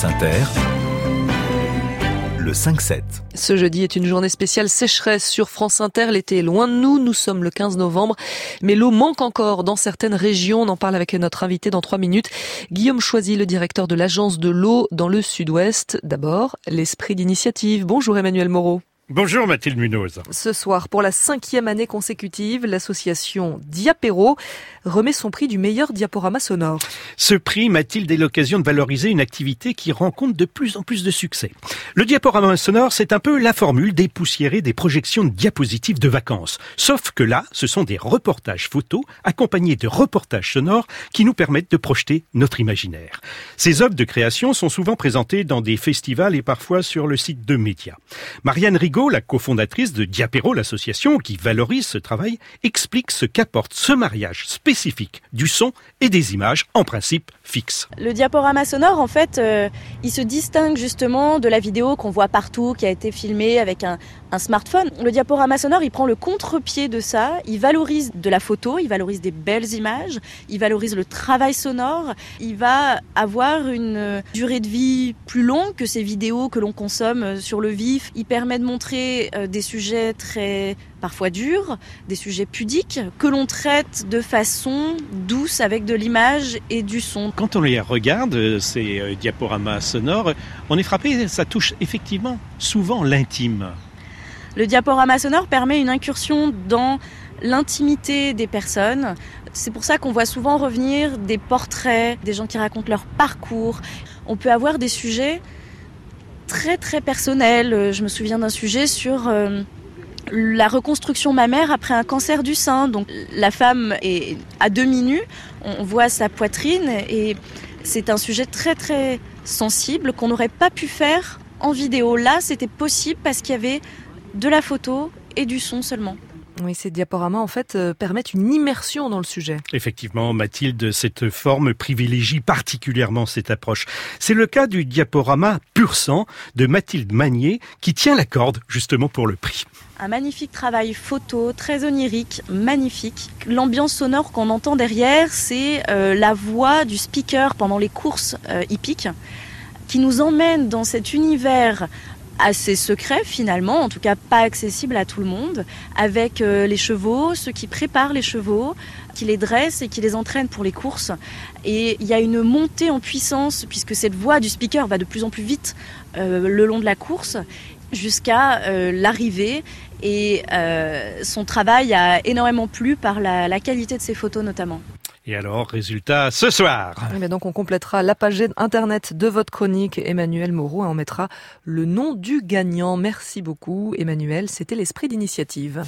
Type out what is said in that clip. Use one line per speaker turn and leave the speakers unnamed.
France Inter, le 5-7.
Ce jeudi est une journée spéciale sécheresse sur France Inter. L'été est loin de nous. Nous sommes le 15 novembre. Mais l'eau manque encore dans certaines régions. On en parle avec notre invité dans trois minutes. Guillaume Choisy, le directeur de l'agence de l'eau dans le sud-ouest. D'abord, l'esprit d'initiative. Bonjour Emmanuel Moreau.
Bonjour Mathilde Munoz.
Ce soir, pour la cinquième année consécutive, l'association Diapéro remet son prix du meilleur diaporama sonore.
Ce prix, Mathilde, est l'occasion de valoriser une activité qui rencontre de plus en plus de succès. Le diaporama sonore, c'est un peu la formule dépoussiérée des projections de diapositives de vacances. Sauf que là, ce sont des reportages photos accompagnés de reportages sonores qui nous permettent de projeter notre imaginaire. Ces œuvres de création sont souvent présentées dans des festivals et parfois sur le site de médias. Marianne Rigaud la cofondatrice de Diapéro, l'association qui valorise ce travail, explique ce qu'apporte ce mariage spécifique du son et des images, en principe fixes.
Le diaporama sonore, en fait, euh, il se distingue justement de la vidéo qu'on voit partout, qui a été filmée avec un, un smartphone. Le diaporama sonore, il prend le contre-pied de ça, il valorise de la photo, il valorise des belles images, il valorise le travail sonore, il va avoir une durée de vie plus longue que ces vidéos que l'on consomme sur le vif. Il permet de montrer euh, des sujets très parfois durs, des sujets pudiques, que l'on traite de façon douce avec de l'image et du son.
Quand on les regarde, euh, ces euh, diaporamas sonores, on est frappé, ça touche effectivement souvent l'intime.
Le diaporama sonore permet une incursion dans l'intimité des personnes. C'est pour ça qu'on voit souvent revenir des portraits, des gens qui racontent leur parcours. On peut avoir des sujets très très personnels. Je me souviens d'un sujet sur euh, la reconstruction mammaire après un cancer du sein. Donc la femme est à demi nue, on voit sa poitrine et c'est un sujet très très sensible qu'on n'aurait pas pu faire en vidéo. Là, c'était possible parce qu'il y avait de la photo et du son seulement.
Oui, ces diaporamas, en fait, euh, permettent une immersion dans le sujet.
Effectivement, Mathilde, cette forme privilégie particulièrement cette approche. C'est le cas du diaporama pur sang de Mathilde Magnier, qui tient la corde, justement, pour le prix.
Un magnifique travail photo, très onirique, magnifique. L'ambiance sonore qu'on entend derrière, c'est euh, la voix du speaker pendant les courses euh, hippiques, qui nous emmène dans cet univers assez secret finalement, en tout cas pas accessible à tout le monde, avec euh, les chevaux, ceux qui préparent les chevaux, qui les dressent et qui les entraînent pour les courses. Et il y a une montée en puissance puisque cette voix du speaker va de plus en plus vite euh, le long de la course jusqu'à euh, l'arrivée et son travail a énormément plu par la, la qualité de ses photos notamment.
Et alors, résultat ce soir.
Eh donc on complétera la page internet de votre chronique, Emmanuel Moreau, et on mettra le nom du gagnant. Merci beaucoup, Emmanuel. C'était l'esprit d'initiative.